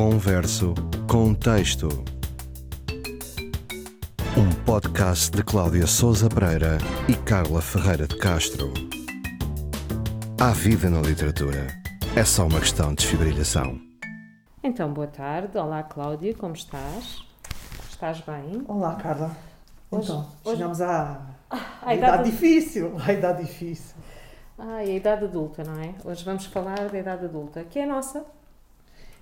Converso com Texto. Um podcast de Cláudia Souza Pereira e Carla Ferreira de Castro. Há vida na literatura. É só uma questão de desfibrilhação. Então, boa tarde. Olá, Cláudia, como estás? Estás bem? Olá, Carla. Hoje- Então, hoje- chegamos à, à à idade- idade difícil. À idade difícil. Ai, a idade adulta, não é? Hoje vamos falar da idade adulta, que é a nossa.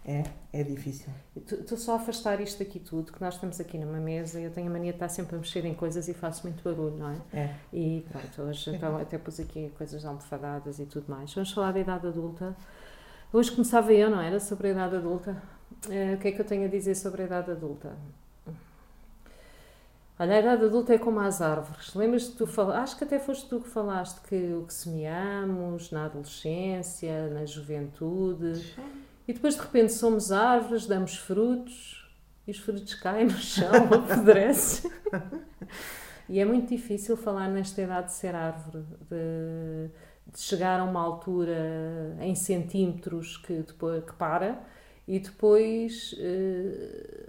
É, é difícil. Estou só a afastar isto aqui tudo, que nós estamos aqui numa mesa e eu tenho a mania de estar sempre a mexer em coisas e faço muito barulho, não é? É. E pronto, hoje então até pus aqui coisas almofadadas e tudo mais. Vamos falar da idade adulta. Hoje começava eu, não era? Sobre a idade adulta. Eh, o que é que eu tenho a dizer sobre a idade adulta? Olha, a idade adulta é como as árvores. Lembras-te que tu falaste, acho que até foste tu que falaste que o que semeamos na adolescência, na juventude, e depois de repente somos árvores, damos frutos, e os frutos caem no chão, apodrecem. E é muito difícil falar nesta idade de ser árvore, de, de chegar a uma altura em centímetros que, depois, que para e depois eh,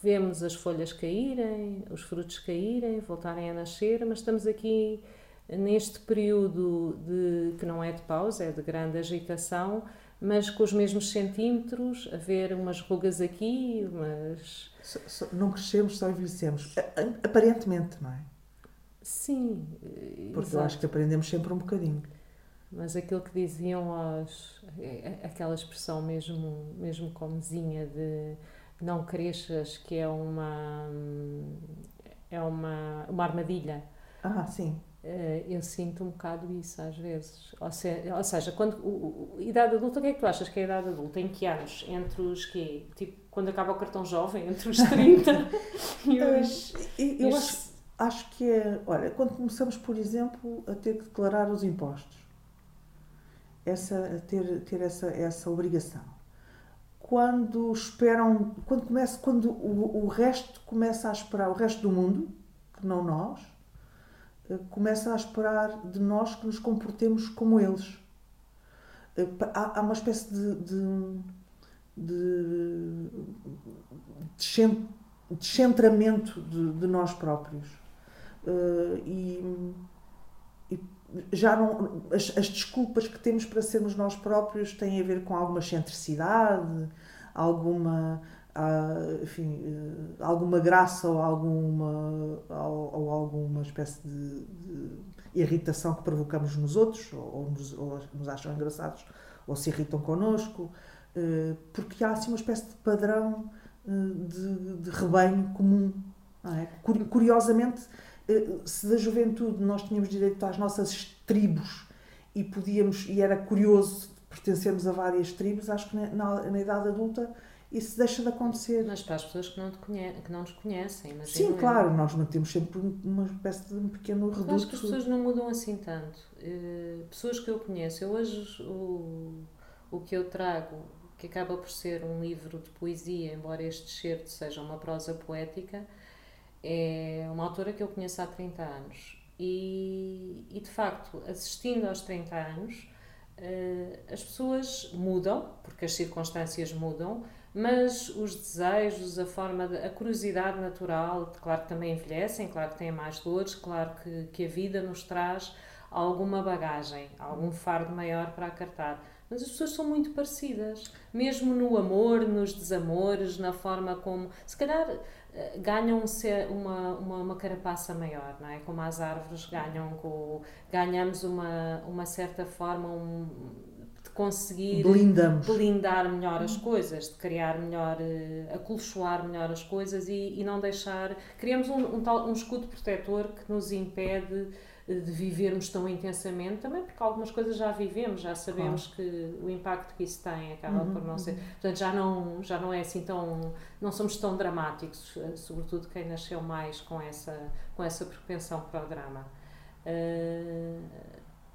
vemos as folhas caírem, os frutos caírem, voltarem a nascer, mas estamos aqui neste período de, que não é de pausa, é de grande agitação, mas com os mesmos centímetros, a ver umas rugas aqui, umas Só- só- não crescemos, só envelhecemos. Aparentemente, não é? Sim, Porque eu exato. acho que aprendemos sempre um bocadinho. Mas aquilo que diziam aos. é- é- aquela expressão mesmo, mesmo comezinha de não cresças, que é uma. é uma, uma armadilha. Ah, sim. Eh, Eu sinto um bocado isso às vezes. Ou, se- ou seja, quando, o, o- idade adulta, o que é que tu achas que é a idade adulta? Em que anos? Entre os quê? Tipo, quando acaba o cartão jovem? Entre os 30 e os. E- Eu e os- acho, acho que é. Olha, quando começamos, por exemplo, a ter que declarar os impostos, essa, a ter, ter essa, essa obrigação. Quando esperam, quando, começa, quando o, o resto começa a esperar, o resto do mundo, que não nós, eh, começa a esperar de nós que nos comportemos como eles. Eh, Há, há uma espécie de, de, de descen- descentramento de, de nós próprios. Eh, e, e já não as, as desculpas que temos para sermos nós próprios têm a ver com alguma excentricidade, alguma ah, enfim, eh, alguma graça ou alguma ou, ou alguma espécie de, de irritação que provocamos nos outros ou, nos, ou nos acham engraçados ou se irritam connosco eh, porque há assim uma espécie de padrão eh, de, de rebanho comum é? Curi- Curiosamente, se da juventude nós tínhamos direito às nossas tribos e podíamos, e era curioso pertencermos a várias tribos, acho que na- na idade adulta isso deixa de acontecer. Mas para as pessoas que não, te conhe que não nos conhecem, imagino Sim, claro, nós mantemos sempre um- uma espécie de um pequeno Eu acho que reduto. as pessoas não mudam assim tanto. Eh, pessoas que eu conheço, eu hoje o, o que eu trago, que acaba por ser um livro de poesia, embora este certo seja uma prosa poética, é uma autora que eu conheço há 30 anos. E, e de facto, assistindo aos 30 anos, eh, as pessoas mudam, porque as circunstâncias mudam, mas os desejos, a forma, de, a curiosidade natural, claro que também envelhecem, claro que têm mais dores, claro que, que a vida nos traz alguma bagagem, algum fardo maior para acartar. Mas as pessoas são muito parecidas, mesmo no amor, nos desamores, na forma como. Se calhar eh, ganham um uma, uma, uma carapaça maior, não é? Como as árvores ganham, com, ganhamos uma, uma certa forma um, conseguir Blindamos. blindar melhor as coisas, de criar melhor, eh, acolchoar melhor as coisas e, e não deixar. Criamos um, um, tal, um escudo protetor que nos impede eh, de vivermos tão intensamente, também porque algumas coisas já vivemos, já sabemos que o impacto que isso tem acaba Uhum, por não ser. Portanto, já não, já não é assim tão. não somos tão dramáticos, eh, sobretudo quem nasceu mais com essa, com essa propensão para o drama. Eh,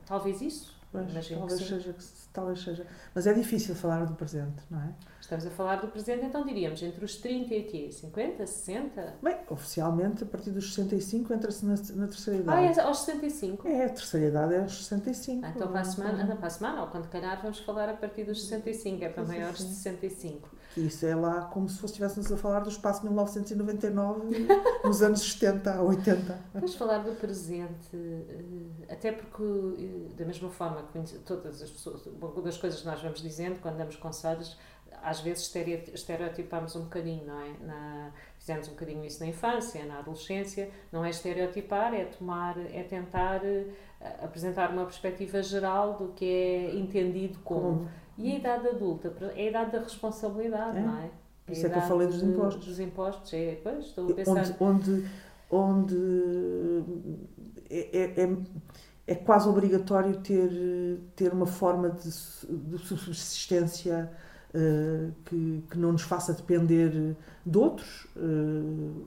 talvez isso. Pois, Imagino talvez seja, talvez seja. Mas é difícil falar do presente, não é? Estamos a falar do presente, então diríamos entre os 30 e quê? 50, 60? Bem, oficialmente, a partir dos 65 entra-se na, na terceira Ah, idade. é aos 65? É, a terceira idade é aos 65. Ah, Então para a semana, ah, para a semana, ou quando calhar, vamos falar a partir dos 65, é para maiores de sim. 65. Que Isso é lá como se fosse- estivéssemos a falar do espaço 1999 nos anos 70 a 80. Vamos falar do presente, eh, até porque, eh, da mesma forma que todas as pessoas, uma das coisas que nós vamos dizendo quando damos conselhos, às vezes estere- estereotipamos um bocadinho, não é? Na, fizemos um bocadinho isso na infância, na adolescência, não é estereotipar, é tomar, é tentar eh, apresentar uma perspectiva geral do que é entendido como. Como? E a idade adulta, é a idade da responsabilidade, É. não é? Por a isso é que eu falei dos impostos. Dos impostos, é, pois, estou a pensar. Onde, onde, onde é, é, é quase obrigatório ter, ter uma forma de, de subsistência eh, que, que não nos faça depender de outros, eh,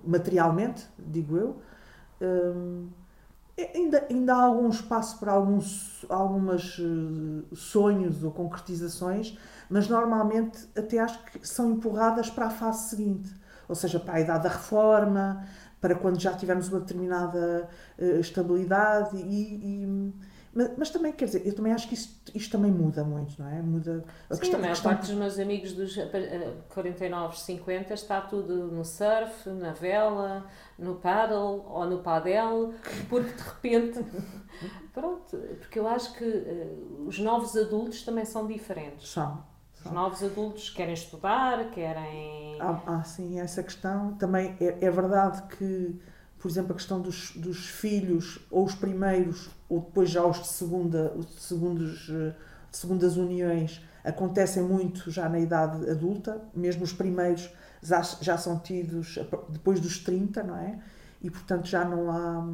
materialmente, digo eu. É- ainda, ainda há algum espaço para alguns algumas eh, sonhos ou concretizações, mas normalmente até acho que são empurradas para a fase seguinte, ou seja, para a idade da reforma, para quando já tivermos uma determinada eh, estabilidade e, e- mas, mas também quer dizer, eu também acho que isto, isto também muda muito, não é? Muda a Sim, questão, a a maior questão- parte dos meus amigos dos eh, 49, 50 está tudo no surf, na vela, no paddle ou no padel, porque de repente. Pronto, porque eu acho que eh, os novos adultos também são diferentes. são. Os novos adultos querem estudar, querem. Há, há sim essa questão. Também é, é verdade que, por exemplo, a questão dos, dos filhos, ou os primeiros, ou depois já os de, segunda, os de, segundos, eh, de segundas uniões, acontecem muito já na idade adulta, mesmo os primeiros já, já são tidos depois dos 30, não é? E portanto já não há.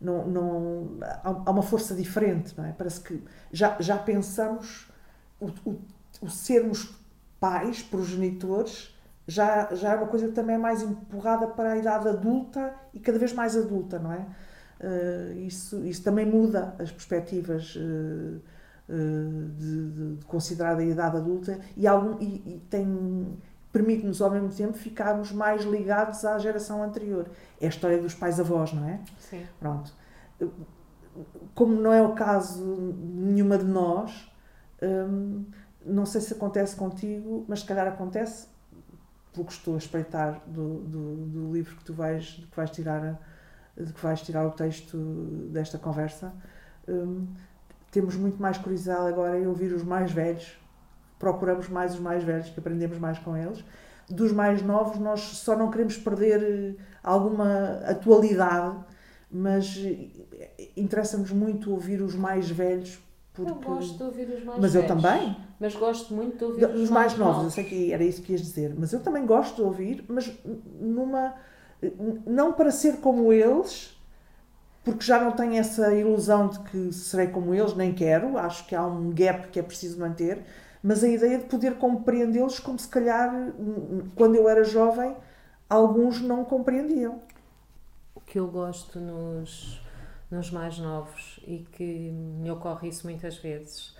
Não, não, há uma força diferente, não é? Parece que já, já pensamos o, o, o sermos pais, progenitores, já, já é uma coisa que também é mais empurrada para a idade adulta e cada vez mais adulta, não é? Eh, isso, isso também muda as perspectivas eh, eh, de, de- de considerar a idade adulta e, algum, e, e tem permite-nos ao mesmo tempo ficarmos mais ligados à geração anterior. É a história dos pais-avós, não é? Sim. Pronto. Como não é o caso de nenhuma de nós, hum, não sei se acontece contigo, mas se calhar acontece, pelo que estou a espreitar do, do, do livro que tu vais, que vais tirar, de que vais tirar o texto desta conversa, hum, temos muito mais curiosidade agora em ouvir os mais velhos, procuramos mais os mais velhos, que aprendemos mais com eles. Dos mais novos, nós só não queremos perder eh, alguma atualidade, mas eh, interessa-nos muito ouvir os mais velhos. Porque... Eu gosto de ouvir os mais Mas eu velhos. também. Mas gosto muito de ouvir Os os mais novos, eu sei que era isso que ias dizer, mas eu também gosto de ouvir, mas numa. não para ser como eles, porque já não tenho essa ilusão de que serei como eles, nem quero, acho que há um gap que é preciso manter, mas a ideia de poder compreendê-los como se calhar, quando eu era jovem, alguns não compreendiam. O que eu gosto nos, nos mais novos e que me ocorre isso muitas vezes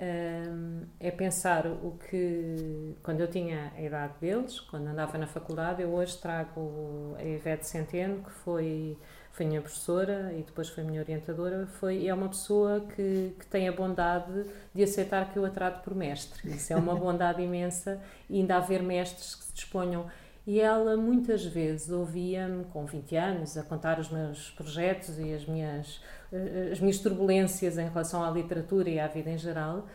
hum, é pensar o que quando eu tinha a idade deles, quando andava na faculdade, eu hoje trago a Ivete Centeno, que foi, foi minha professora e depois foi minha orientadora, foi, é uma pessoa que, que tem a bondade de aceitar que eu a trato por mestre. Isso é uma bondade imensa e ainda haver mestres que se disponham e ela muitas vezes ouvia-me, com 20 anos, a contar os meus projetos e as minhas, eh, as minhas turbulências em relação à literatura e à vida em geral,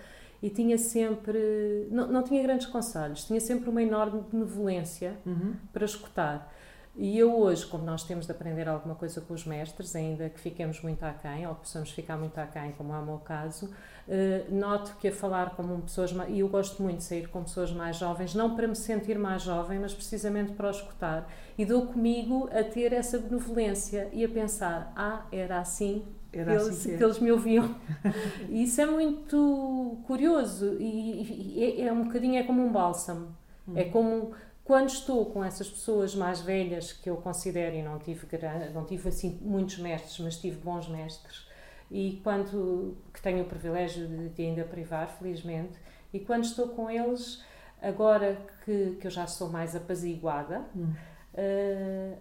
e tinha sempre. Não, não tinha grandes conselhos, tinha sempre uma enorme benevolência Uhum. para escutar. E eu hoje, como nós temos de aprender alguma coisa com os mestres, ainda que fiquemos muito aquém, ou possamos ficar muito aquém, como é o meu caso, eh, noto que a falar com pessoas, e eu gosto muito de sair com pessoas mais jovens, não para me sentir mais jovem, mas precisamente para o escutar. E dou comigo a ter essa benevolência e a pensar, ah, era assim Era assim eles, que é. que eles me ouviam. e isso é muito curioso e, e é, é um bocadinho é como um bálsamo. Hum. É como quando estou com essas pessoas mais velhas que eu considero e não tive, não tive assim muitos mestres, mas tive bons mestres. e quando que tenho o privilégio de, de ainda privar, felizmente, e quando estou com eles, agora que, que eu já sou mais apaziguada, hum. uh,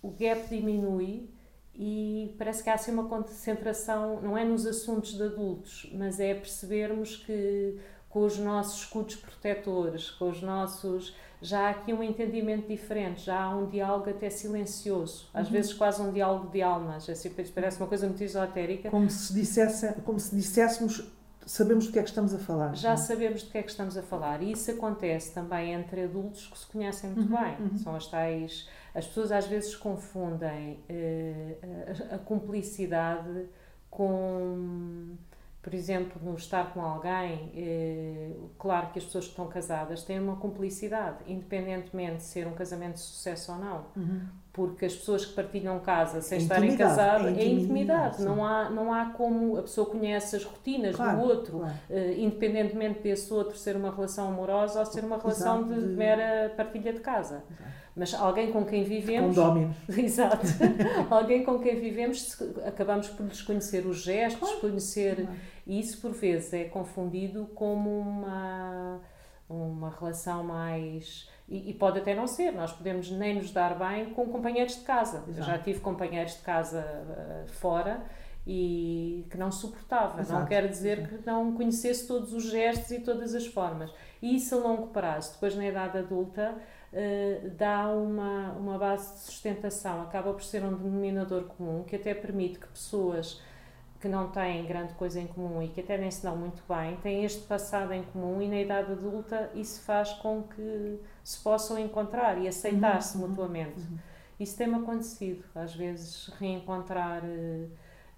o gap diminui e parece que há assim uma concentração, não é nos assuntos de adultos, mas é percebermos que com os nossos escudos protetores, com os nossos. Já há aqui um entendimento diferente, já há um diálogo até silencioso, às uhum. vezes quase um diálogo de almas, assim, parece uma coisa muito esotérica. Como se, dissesse, como se disséssemos sabemos do que é que estamos a falar. Já é? sabemos do que é que estamos a falar. E isso acontece também entre adultos que se conhecem muito uhum, bem. Uhum. São as tais. As pessoas às vezes confundem uh, a, a, cumplicidade com por exemplo, no estar com alguém, eh, claro que as pessoas que estão casadas têm uma cumplicidade, independentemente de ser um casamento de sucesso ou não. Uhum. Porque as pessoas que partilham casa sem é estarem casadas é, é intimidade. não, há, não há como a pessoa conhece as rotinas claro, do outro, claro. eh, independentemente desse outro ser uma relação amorosa ou ser uma relação Exato, de, de, mera partilha de casa. Exato. Mas alguém com quem vivemos. Condóminos. Exato. alguém com quem vivemos, acabamos por desconhecer os gestos, claro. conhecer. E isso, por vezes, é confundido como uma, uma relação mais. E, e, pode até não ser, nós podemos nem nos dar bem com companheiros de casa. Exato. Eu já tive companheiros de casa uh, fora e que não suportava. Exato. Não quer dizer Exato. que não conhecesse todos os gestos e todas as formas. E isso a longo prazo, depois na idade adulta, uh, dá uma, uma base de sustentação, acaba por ser um denominador comum que até permite que pessoas que não têm grande coisa em comum e que até nem se dão muito bem, têm este passado em comum e na idade adulta isso faz com que se possam encontrar e aceitar-se uhum, uhum mutuamente. Uhum. Isso tem-me acontecido, às vezes reencontrar uh,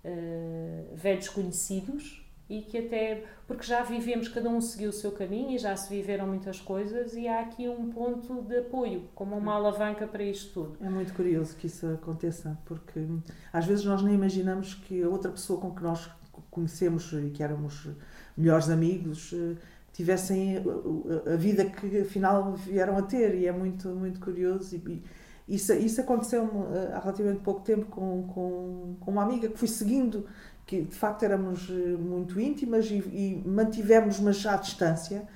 uh, velhos conhecidos e que até porque já vivemos, cada um seguiu o seu caminho e já se viveram muitas coisas e há aqui um ponto de apoio, como uma alavanca para isto tudo. É muito curioso que isso aconteça, porque às vezes nós nem imaginamos que a outra pessoa com que nós conhecemos e que éramos melhores amigos eh, tivessem a vida que afinal vieram a ter. E é muito muito curioso. E, isso, isso aconteceu eh, há relativamente pouco tempo com, com, com uma amiga que fui seguindo que de facto éramos eh, muito íntimas e, e mantivemos, mas à distância.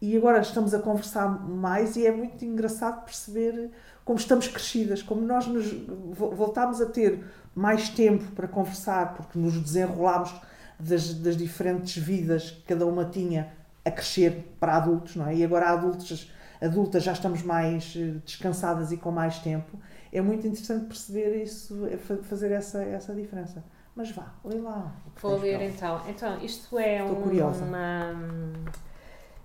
E agora estamos a conversar mais e é muito engraçado perceber como estamos crescidas, como nós nos voltámos a ter mais tempo para conversar, porque nos desenrolámos das, das diferentes vidas que cada uma tinha a crescer para adultos, não é? E agora adultos, adultas já estamos mais eh, descansadas e com mais tempo. É muito interessante perceber isso, é fazer essa, essa diferença. Mas vá, lê lá. Vou ler então. Então, isto é um, uma.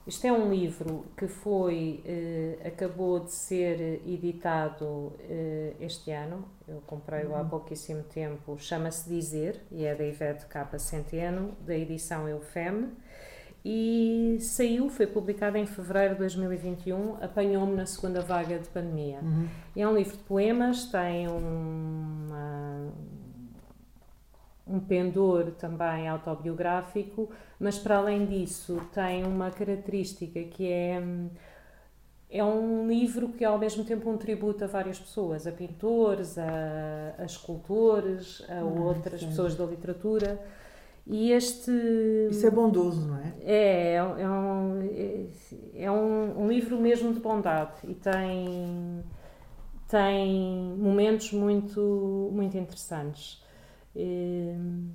Isto é um livro que foi, eh, acabou de ser editado eh, este ano. Eu comprei-o uhum. há pouquíssimo tempo. Chama-se Dizer e é da Ivete Capa Centeno, da edição Eufem. E saiu, foi publicado em fevereiro de 2021, apanhou-me na segunda vaga de pandemia. Uhum. É um livro de poemas, tem uma um pendor também autobiográfico, mas para além disso tem uma característica que é é um livro que é ao mesmo tempo um tributo a várias pessoas, a pintores, a, a escultores, a ah, outras sim. pessoas da literatura. E este. Isso é bondoso, não é? É, é, um, é, é um, um livro mesmo de bondade e tem, tem momentos muito, muito interessantes. Ehm,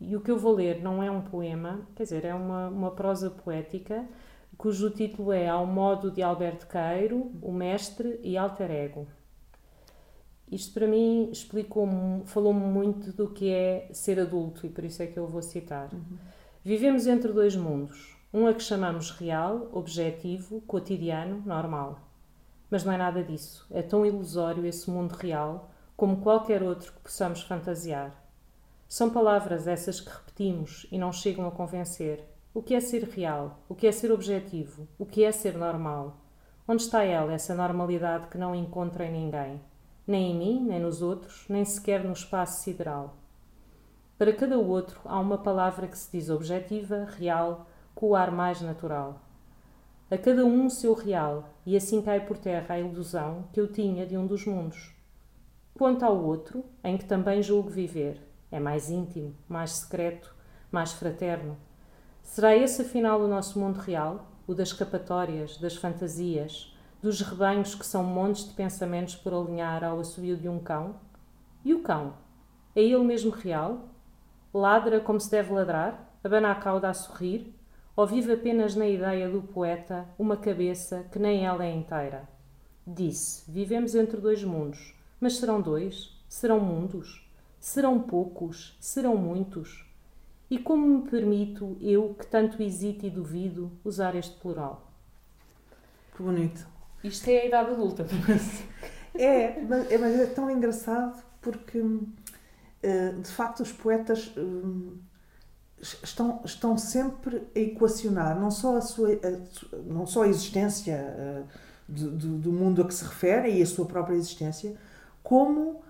e o que eu vou ler não é um poema, quer dizer, é uma, uma prosa poética cujo título é Ao modo de Alberto Queiro, o mestre e alter ego. Isto para mim explicou-me, falou-me muito do que é ser adulto e por isso é que eu vou citar. Uhum. Vivemos entre dois mundos, um a que chamamos real, objetivo, cotidiano, normal. Mas não é nada disso. É tão ilusório esse mundo real como qualquer outro que possamos fantasiar. São palavras essas que repetimos e não chegam a convencer. O que é ser real? O que é ser objetivo? O que é ser normal? Onde está ela, essa normalidade que não encontra em ninguém? Nem em mim, nem nos outros, nem sequer no espaço sideral. Para cada outro há uma palavra que se diz objetiva, real, com o ar mais natural. A cada um o seu real, e assim cai por terra a ilusão que eu tinha de um dos mundos. Quanto ao outro, em que também julgo viver, É mais íntimo, mais secreto, mais fraterno. Será esse afinal o nosso mundo real? O das escapatórias, das fantasias, dos rebanhos que são montes de pensamentos por alinhar ao assobio de um cão? E o cão? É ele mesmo real? Ladra como se deve ladrar? Abana a cauda a sorrir? Ou vive apenas na ideia do poeta uma cabeça que nem ela é inteira? Disse: Vivemos entre dois mundos. Mas serão dois? Serão mundos? Serão poucos? Serão muitos? E como me permito, eu que tanto hesito e duvido, usar este plural? Que bonito. Isto é a idade adulta. é, mas é, mas é tão engraçado porque, eh, de facto, os poetas eh, estão, estão sempre a equacionar não só a, sua, a, não só a existência eh, do, do, do, mundo a que se refere e a sua própria existência, como,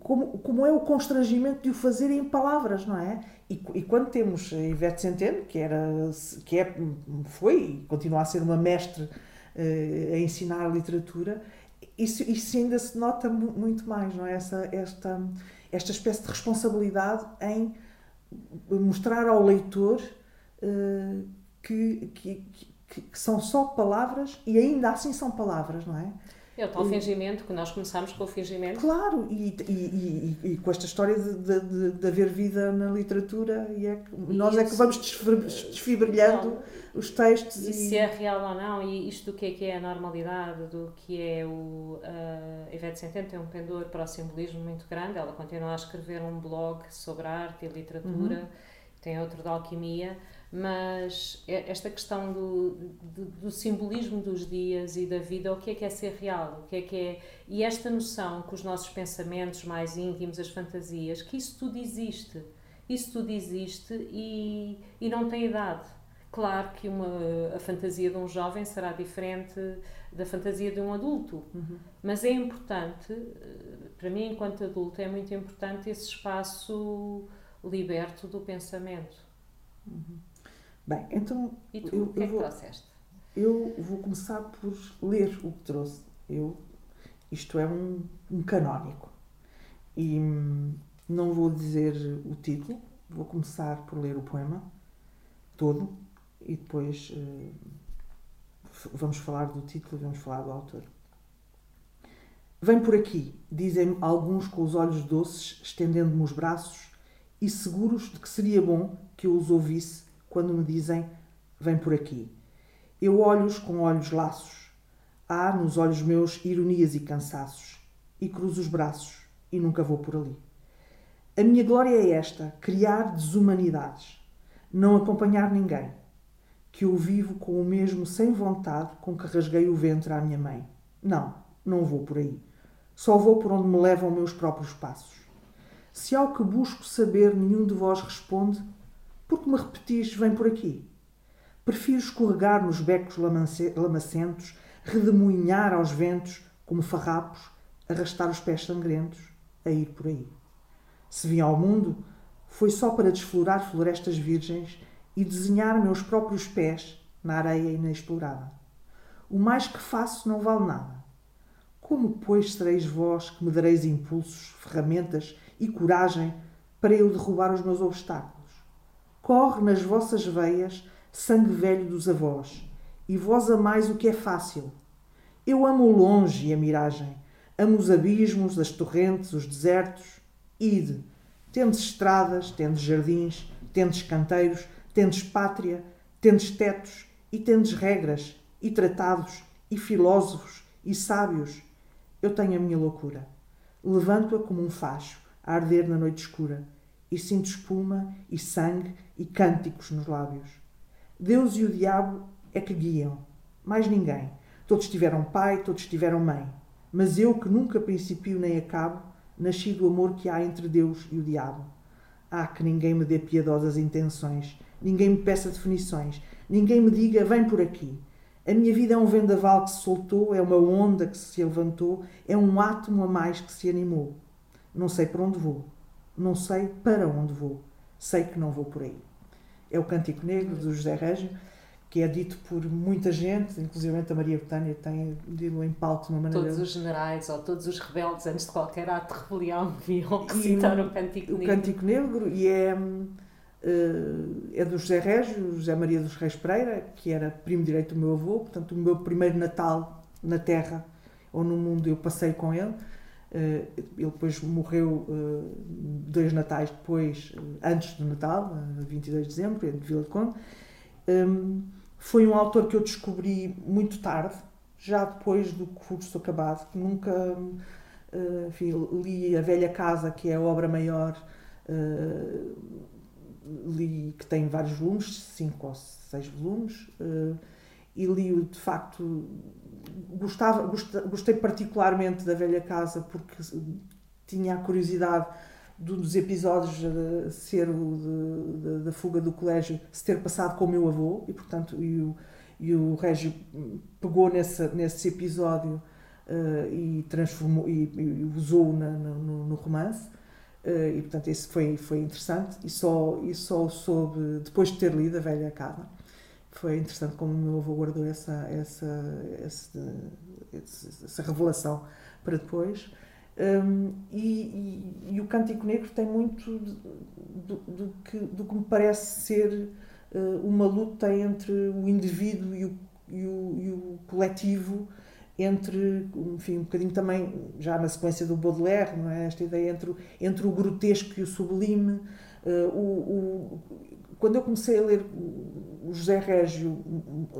como, como é o constrangimento de o fazer em palavras, não é? E, e quando temos a Ivete Centeno, que, era, que é, foi e continua a ser uma mestre a ensinar literatura, isso, isso ainda se nota muito mais, não é? Essa, esta, esta espécie de responsabilidade em mostrar ao leitor uh, que, que, que, que, são só palavras e ainda assim são palavras, não é? É o tal fingimento, que nós começámos com o fingimento. Claro, e, e, e, e com esta história de, de, de, haver vida na literatura, e, é que, nós isso, é que vamos desfibrilhando não, os textos. E, se é real ou não, e isto do que é que é a normalidade, do que é o. Uh, Ivete Centeno tem um pendor para o simbolismo muito grande, ela continua a escrever um blog sobre arte e literatura, uhum. tem outro de alquimia mas é esta questão do, do, do, simbolismo dos dias e da vida, o que é que é ser real, o que é que é. E esta noção que os nossos pensamentos mais íntimos, as fantasias, que isso tudo existe. Isso tudo existe e, e não tem idade. Claro que uma, a fantasia de um jovem será diferente da fantasia de um adulto, uhum. mas é importante, para mim, enquanto adulto, é muito importante esse espaço liberto do pensamento. Uhum. Bem, então. E tu, eu, o que é que vou, trouxeste? Eu vou começar por ler o que trouxe. Eu, isto é um, um canónico. E hum, não vou dizer o título, vou começar por ler o poema todo e depois uh, vamos falar do título e vamos falar do autor. Vem por aqui, dizem alguns com os olhos doces, estendendo-me os braços e seguros de que seria bom que eu os ouvisse quando me dizem vem por aqui. Eu olho-os com olhos laços. Há nos olhos meus ironias e cansaços. E cruzo os braços e nunca vou por ali. A minha glória é esta: criar desumanidades, não acompanhar ninguém, que eu vivo com o mesmo sem vontade com que rasguei o ventre à minha mãe. Não, não vou por aí. Só vou por onde me levam meus próprios passos. Se ao que busco saber nenhum de vós responde, porque me repetis, vem por aqui. Prefiro escorregar nos becos lamacentos, redemoinhar aos ventos, como farrapos, arrastar os pés sangrentos, a ir por aí. Se vim ao mundo, foi só para desflorar florestas virgens e desenhar meus próprios pés na areia inexplorada. O mais que faço não vale nada. Como, pois, sereis vós que me dareis impulsos, ferramentas e coragem para eu derrubar os meus obstáculos? Corre nas vossas veias sangue velho dos avós, e vós amais o que é fácil. Eu amo o longe e a miragem, amo os abismos, as torrentes, os desertos. Ide, tendes estradas, tendes jardins, tendes canteiros, tendes pátria, tendes tetos e tendes regras, e tratados, e filósofos, e sábios. Eu tenho a minha loucura. Levanto-a como um facho, a arder na noite escura e sinto espuma e sangue e cânticos nos lábios. Deus e o diabo é que guiam, mais ninguém. Todos tiveram pai, todos tiveram mãe. Mas eu, que nunca principio nem acabo, nasci do amor que há entre Deus e o diabo. Ah, que ninguém me dê piedosas intenções, ninguém me peça definições, ninguém me diga vem por aqui. A minha vida é um vendaval que se soltou, é uma onda que se levantou, é um átomo a mais que se animou. Não sei para onde vou, não sei para onde vou. Sei que não vou por aí. É o Cântico Negro, do José Régio, que é dito por muita gente, inclusive a Maria Betânia tem dito em palco de uma maneira... Todos os generais ou todos os rebeldes antes de qualquer ato de rebelião deviam recitar o Cântico Negro. O Cântico Negro e é, é do José Régio, José Maria dos Reis Pereira, que era primo direito do meu avô, portanto o meu primeiro Natal na Terra ou no mundo eu passei com ele. Ele depois morreu dois natais depois, antes do Natal, 22 de dezembro, de Vila de Conde. Foi um autor que eu descobri muito tarde, já depois do curso acabado, que nunca enfim, li A Velha Casa, que é a obra maior, uh, li que tem vários volumes, cinco ou seis volumes, uh, e li-o de facto. Gostava, gostei particularmente da Velha Casa porque tinha a curiosidade dos episódios uh, ser o da fuga do colégio se ter passado com o meu avô e portanto e o, e o Régio pegou nesse, nesse episódio uh, e transformou e, e usou na, no, no, romance uh, e portanto esse foi foi interessante e só e só soube depois de ter lido a velha casa foi interessante como o meu avô guardou essa essa essa, essa revelação para depois um, e, e, e, o Cântico Negro tem muito do, do, que, do que me parece ser uh, uma luta entre o indivíduo e o, e o, e o, coletivo, entre, enfim, um bocadinho também, já na sequência do Baudelaire, não é? esta ideia entre, entre o grotesco e o sublime. Uh, o, quando eu comecei a ler o José Régio,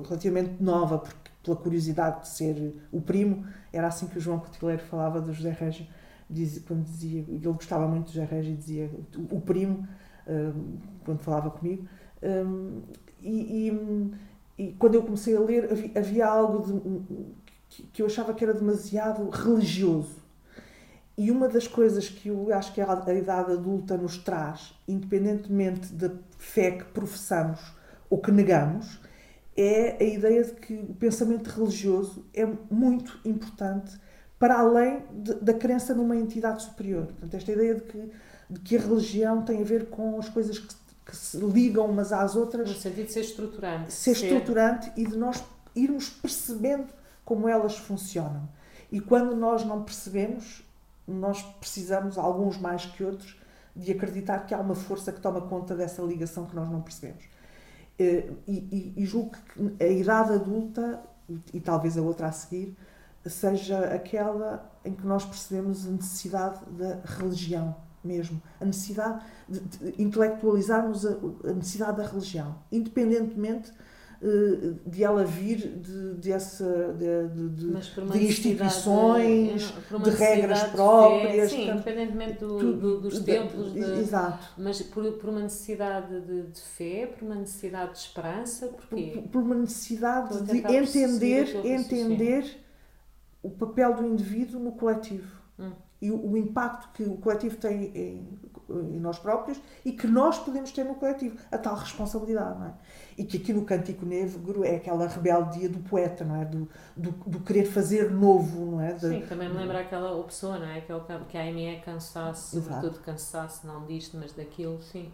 relativamente nova, porque pela curiosidade de ser o primo, era assim que o João Cotileiro falava do José Régio, dizia, quando dizia, ele gostava muito do José Régio e dizia o, primo, um, quando falava comigo. Um, e, e, e, quando eu comecei a ler, havia, havia algo de, que, que eu achava que era demasiado religioso. E uma das coisas que eu acho que a idade adulta nos traz, independentemente da fé que professamos ou que negamos, é a ideia de que o pensamento religioso é muito importante para além de, da crença numa entidade superior. Portanto, esta ideia de que, de que a religião tem a ver com as coisas que, que se ligam umas às outras. No sentido de ser estruturante. Ser, ser estruturante e de nós irmos percebendo como elas funcionam. E quando nós não percebemos, nós precisamos, alguns mais que outros, de acreditar que há uma força que toma conta dessa ligação que nós não percebemos. Eh, e, e, e julgo que a idade adulta, e, talvez a outra a seguir, seja aquela em que nós percebemos a necessidade da religião mesmo, a necessidade de, intelectualizarmos a, a, necessidade da religião, independentemente de ela vir de, de, essa, de, de, de instituições, de regras próprias. sim, portanto, independentemente do, do, dos templos. exato. Mas por, por uma necessidade de, fé, por uma necessidade de esperança, porquê? Por, por uma necessidade de entender, entender o papel do indivíduo no coletivo hum. e o, o, impacto que o coletivo tem em, em, nós próprios e que nós podemos ter no coletivo, a tal responsabilidade, não é? E que aqui no Cântico Negro é aquela rebeldia do poeta, não é? Do, do, do querer fazer novo, não é? De, Sim, também me lembra aquela pessoa, não é? Que, é o, que a Amy é cansaço, sobretudo cansaço, não disto, mas daquilo, sim.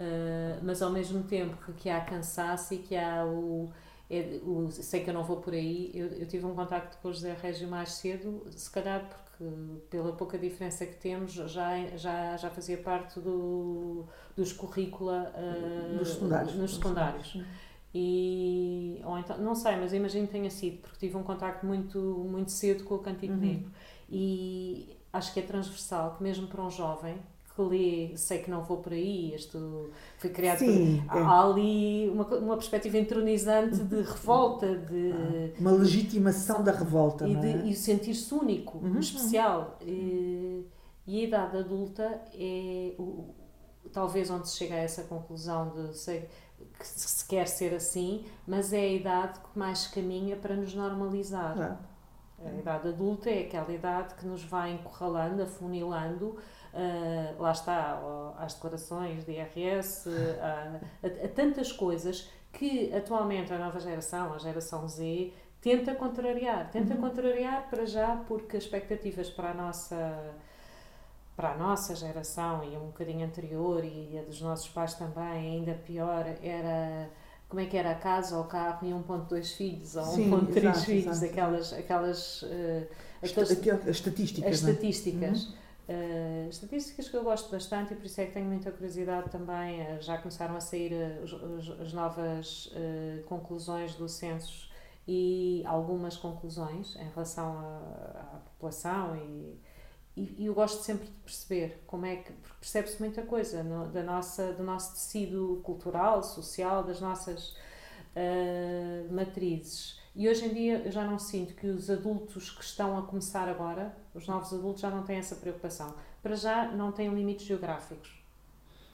Uh, mas ao mesmo tempo que há cansaço e que há o é, o, sei que eu não vou por aí, eu, eu tive um contacto com o José Régio mais cedo, se calhar porque pela pouca diferença que temos já, já, já fazia parte do, dos currícula uh, dos secundários. nos secundários. E, ou então, não sei, mas imagino que tenha sido, porque tive um contacto muito, muito cedo com o Cantigo uhum. Negro. E acho que é transversal, que mesmo para um jovem, que lê, sei que não vou por aí, isto foi criado Sim, por, é. há ali uma, uma perspectiva entronizante de revolta, de ah, uma legitimação da revolta e, de, é? e sentir-se único, uhum, especial. Uhum. E, e, a idade adulta é o, talvez onde se chega a essa conclusão de sei, que se quer ser assim, mas é a idade que mais caminha para nos normalizar. A idade adulta é aquela idade que nos vai encurralando, afunilando uh, lá está, às declarações de IRS, a, a, a tantas coisas que atualmente a nova geração, a geração Z, tenta contrariar. Tenta uhum. contrariar para já porque as expectativas para a nossa para a nossa geração e um bocadinho anterior e a dos nossos pais também, ainda pior, era como é que era a casa ou o carro e 1.2 filhos ou Sim, 1.3 exato, filhos, exato. aquelas, aquelas, uh, Esta- aqueles- aquela- as estatísticas. as é? estatísticas. Uhum. Uh, estatísticas que eu gosto bastante e por isso é que tenho muita curiosidade também. uh, já começaram a sair uh, os- as novas conclusões do censo e algumas conclusões em relação à, população e, e, e eu gosto sempre de perceber como é que percebe-se muita coisa no- da nossa do nosso tecido cultural, social, das nossas matrizes. E hoje em dia eu já não sinto que os adultos que estão a começar agora, os novos adultos, já não têm essa preocupação. Para já não têm limites geográficos.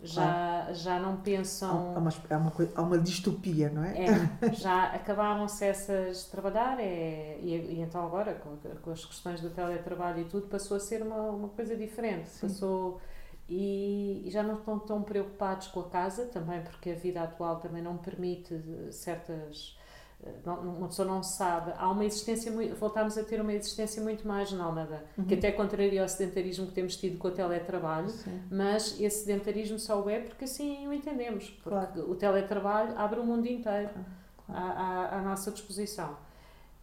Já, já não pensam. há uma, há, uma, há uma distopia, não é? É, já acabaram-se essas de trabalhar é, e, e então agora com, com as questões do teletrabalho e tudo passou a ser uma, uma coisa diferente Sim. passou e, e já não estão tão preocupados com a casa também porque a vida atual também não permite certas uma pessoa não sabe há uma existência muito, voltámos a ter uma existência muito mais nómada que Uhum. até contraria ao sedentarismo que temos tido com o teletrabalho Sim. mas esse sedentarismo só o é porque assim o entendemos. Porque Claro. o teletrabalho abre o mundo inteiro Claro. à, à, à nossa disposição.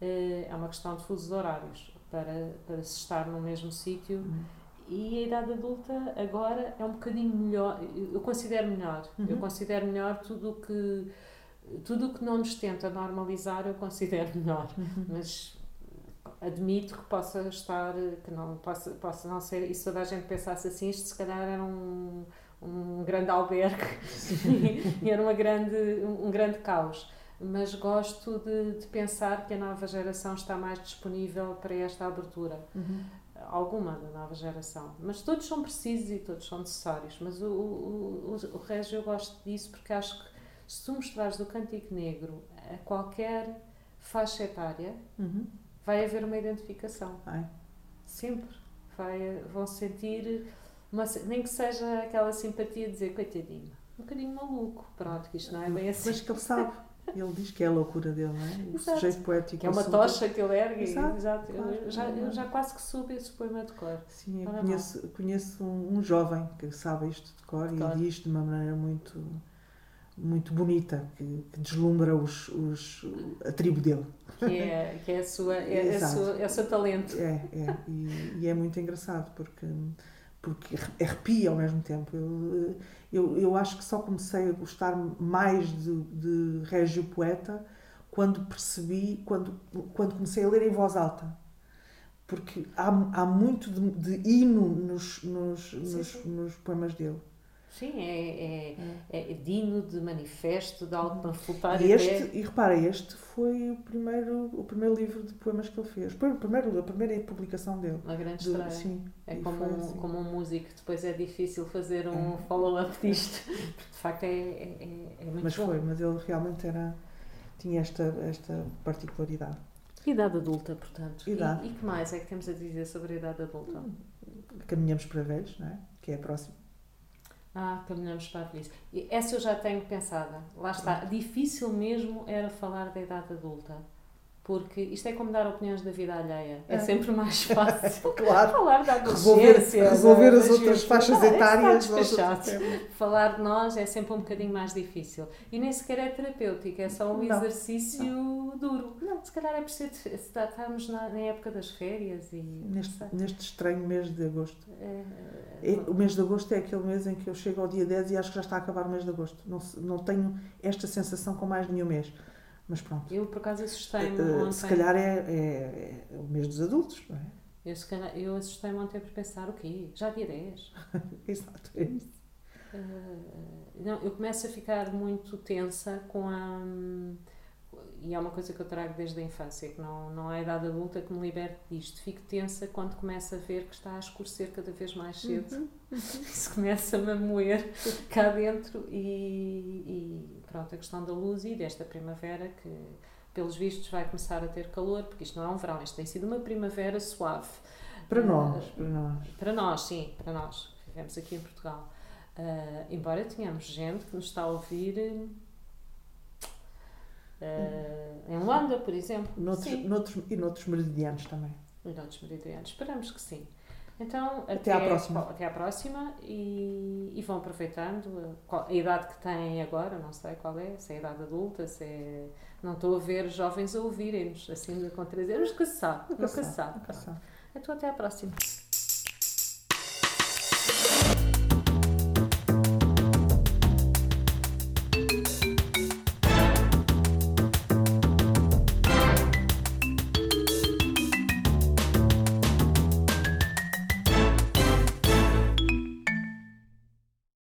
Eh, É uma questão de fusos horários para, para se estar no mesmo sítio. Uhum. E a idade adulta agora é um bocadinho melhor, eu considero melhor. Eu Uhum. considero melhor tudo o que tudo o que não nos tenta normalizar, eu considero melhor Uhum. mas admito que possa estar, que não possa, possa não ser, e se toda a gente pensasse assim, isto se calhar era um, um grande albergue e era uma grande, um grande caos. Mas gosto de, de pensar que a nova geração está mais disponível para esta abertura. Uhum. Alguma da nova geração. Mas todos são precisos e todos são necessários. Mas o, o, o, o Régio eu gosto disso porque acho que se tu mostrares do Cântico Negro a qualquer faixa etária, Uhum. vai haver uma identificação. Ai. Sempre. Vai, vão sentir, uma, nem que seja aquela simpatia de dizer, coitadinho, um bocadinho maluco. Pronto, que isto não é bem assim. Mas que ele sabe. Ele diz que é a loucura dele, não é? O Exato. sujeito poético. Que é uma assunto. tocha que ele ergue. Exato, Exato. Eu, claro. já, eu já quase que soube esse poema de cor. Sim, eu conheço, conheço um, um jovem que sabe isto de cor e Claro. diz de uma maneira muito, muito bonita, que, que deslumbra os, os, a tribo dele. Que é, que é, a sua, é, é, a sua, é o seu talento. É, é. E, e é muito engraçado porque, porque arrepia ao mesmo tempo. Eu, eu, eu acho que só comecei a gostar mais de, de Régio Poeta quando percebi, quando, quando comecei a ler em voz alta. Porque há, há muito de, de hino nos, nos, Sim, nos, sim. nos poemas dele. Sim, é, é, é digno de manifesto, de algo para flutar E, este, e repara, este foi o primeiro, o primeiro livro de poemas que ele fez. Foi o primeiro, a primeira publicação dele. uma grande Do- estreia. sim, É como, um, assim. como um músico, depois é difícil fazer um É. follow-up disto. Porque de facto é, é, é- é muito Mas bom. foi, mas ele realmente era, tinha esta, esta particularidade. Idade adulta, portanto. Idade. E, e que mais é que temos a dizer sobre a idade adulta? Caminhamos para velhos, não é? Que é a próxima. Ah, caminhamos para a velhice. Essa eu já tenho pensada. Lá está. Difícil mesmo era falar da idade adulta. Porque isto é como dar opiniões da vida alheia. É, É. sempre mais fácil. Claro. falar da Resolver, adolescência. resolver da- as da outras faixas Não, está etárias. Falar de nós é sempre um bocadinho mais difícil. E nem sequer é terapêutico, é só um Não. exercício duro. Não. Se calhar é preciso. Estamos na, na época das férias e. Neste, não neste estranho mês de agosto. É, É, o mês de agosto é aquele mês em que eu chego ao dia 10 e acho que já está a acabar o mês de agosto. Não, não tenho esta sensação com mais nenhum mês. Mas pronto. eu, por acaso, assustei-me Eh, ontem. se calhar é, é- é o mês dos adultos, não é? Eu, se calhar, eu assustei-me ontem por pensar: o quê? Já dia 10? Exato, é isso. Eh, não, eu começo a ficar muito tensa com a. E é uma coisa que eu trago desde a infância, que não, não é a idade adulta que me liberte disto. Fico tensa quando começo a ver que está a escurecer cada vez mais cedo. Isso começa-me a moer cá dentro e, e pronto, a questão da luz e desta primavera que pelos vistos vai começar a ter calor, porque isto não é um verão, isto tem sido uma primavera suave. Para Eh, nós, para nós. para nós, sim, para nós, que vivemos aqui em Portugal. Ah, embora tenhamos gente que nos está a ouvir ah, em Luanda, por exemplo. Noutros, noutros, e noutros meridianos também. e noutros meridianos. Esperamos que sim. Então, Até à próxima. Até à próxima e, e vão aproveitando a, a idade que têm agora, não sei qual é, se é a idade adulta, se é. Não estou a ver jovens a ouvirem-nos, assim, com 13 anos, nunca se sabe, nunca, Nunca se sabe. nunca se sabe. Então, até à próxima.